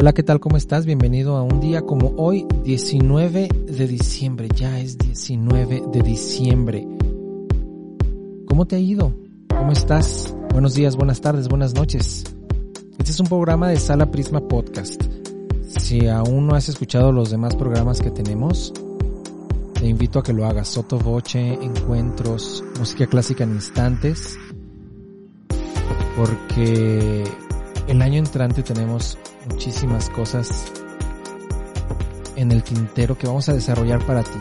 Hola, ¿qué tal? ¿Cómo estás? Bienvenido a un día como hoy, 19 de diciembre. Ya es 19 de diciembre. ¿Cómo te ha ido? ¿Cómo estás? Buenos días, buenas tardes, buenas noches. Este es un programa de Sala Prisma Podcast. Si aún no has escuchado los demás programas que tenemos, te invito a que lo hagas. Soto Voce, encuentros, música clásica en instantes. Porque el año entrante tenemos muchísimas cosas en el tintero que vamos a desarrollar para ti.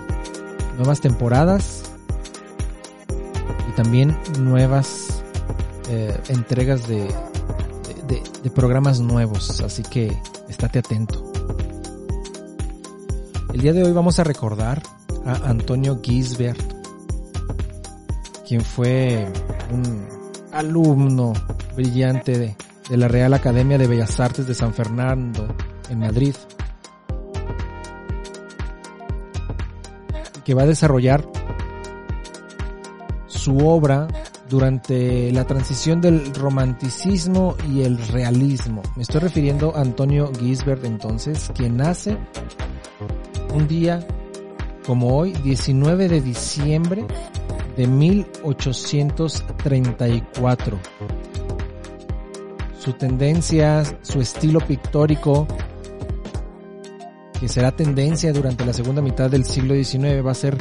Nuevas temporadas y también nuevas eh, entregas de, de, de programas nuevos, así que estate atento. El día de hoy vamos a recordar a Antonio Gisbert, quien fue un alumno brillante de, de la Real Academia de Bellas Artes de San Fernando, en Madrid, que va a desarrollar su obra durante la transición del romanticismo y el realismo. Me estoy refiriendo a Antonio Gisbert entonces, quien nace un día como hoy, 19 de diciembre de 1834 su tendencia, su estilo pictórico, que será tendencia durante la segunda mitad del siglo XIX, va a ser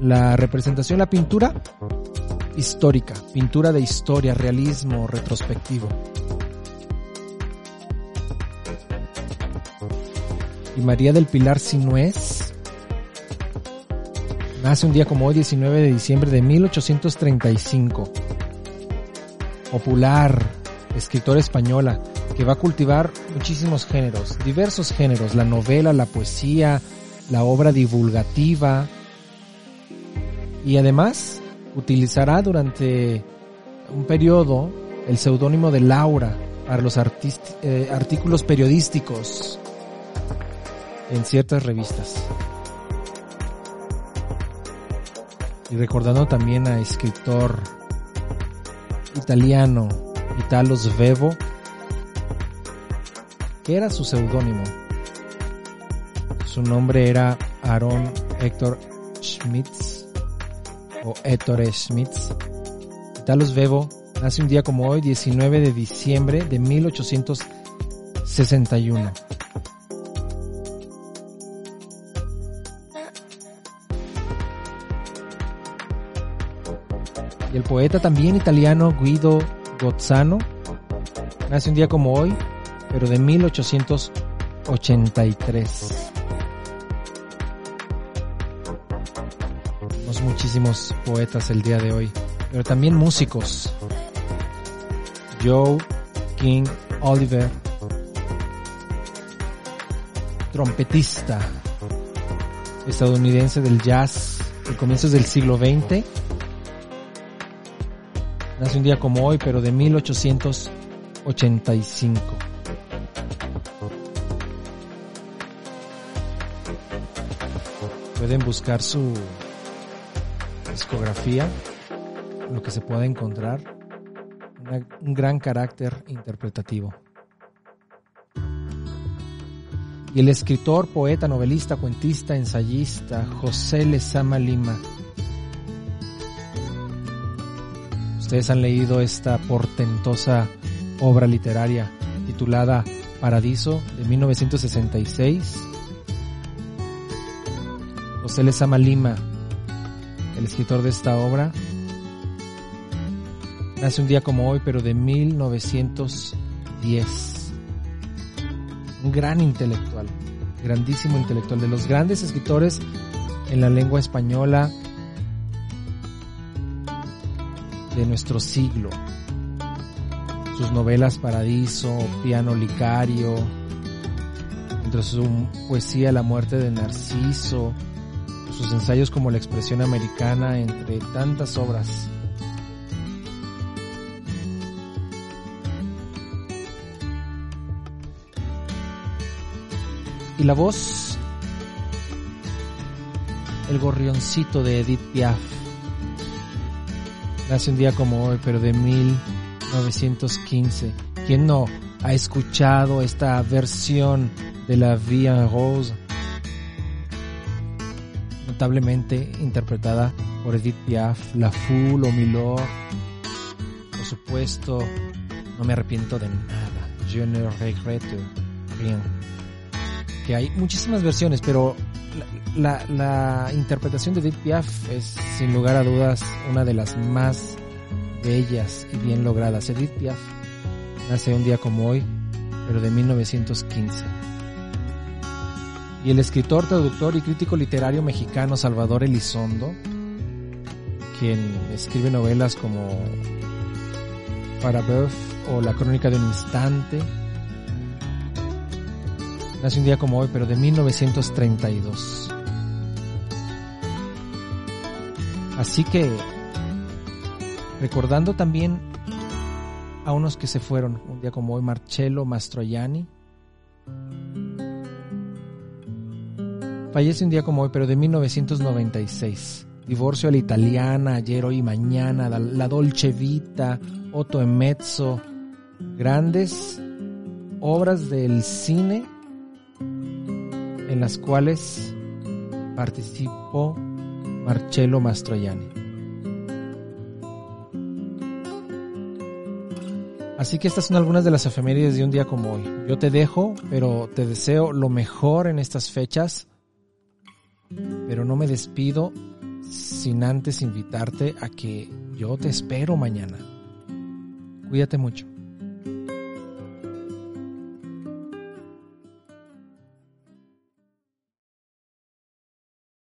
la representación, la pintura histórica, pintura de historia, realismo retrospectivo. Y María del Pilar Sinués nace un día como hoy, 19 de diciembre de 1835. Popular, escritora española, que va a cultivar muchísimos géneros, diversos géneros, la novela, la poesía, la obra divulgativa, y además utilizará durante un periodo el seudónimo de Laura para los eh, artículos periodísticos en ciertas revistas. Y recordando también a escritor italiano Italo Svevo, que era su seudónimo. Su nombre era Aaron Héctor Schmitz o Ettore Schmitz. Italo Svevo nace un día como hoy, 19 de diciembre de 1861. Y el poeta también italiano Guido Gozzano nace un día como hoy, pero de 1883. Tenemos muchísimos poetas el día de hoy, pero también músicos. Joe King Oliver, trompetista estadounidense del jazz de comienzos del siglo XX Nace un día como hoy, pero de 1885. Pueden buscar su discografía, lo que se pueda encontrar, un gran carácter interpretativo. Y el escritor, poeta, novelista, cuentista, ensayista José Lezama Lima Ustedes han leído esta portentosa obra literaria titulada Paradiso de 1966. José Lezama Lima, el escritor de esta obra, nace un día como hoy, pero de 1910. Un gran intelectual, grandísimo intelectual, de los grandes escritores en la lengua española de nuestro siglo. Sus novelas Paradiso, Piano Licario, entre su poesía La muerte de Narciso, sus ensayos como La expresión americana, entre tantas obras. Y la voz, el gorrioncito de Edith Piaf. Nace un día como hoy, pero de 1915. ¿Quién no ha escuchado esta versión de la en Rose? Notablemente interpretada por Edith Piaf, La Foule o Milord. Por supuesto, no me arrepiento de nada. Je ne regrette rien. Que hay muchísimas versiones, pero la, interpretación de Edith Piaf es sin lugar a dudas una de las más bellas y bien logradas. Edith Piaf nace un día como hoy, pero de 1915. Y el escritor, traductor y crítico literario mexicano Salvador Elizondo, quien escribe novelas como Parabeuf o La crónica de un instante, nace un día como hoy, pero de 1932. Así que, recordando también a unos que se fueron, un día como hoy, Marcello Mastroianni. Fallece un día como hoy, pero de 1996. Divorcio a la italiana, ayer, hoy y mañana, la Dolce Vita, Otto Emezzo. Grandes obras del cine en las cuales participó Marcello Mastroianni. Así que estas son algunas de las efemérides de un día como hoy. Yo te dejo, pero te deseo lo mejor en estas fechas. Pero no me despido sin antes invitarte a que yo te espero mañana. Cuídate mucho.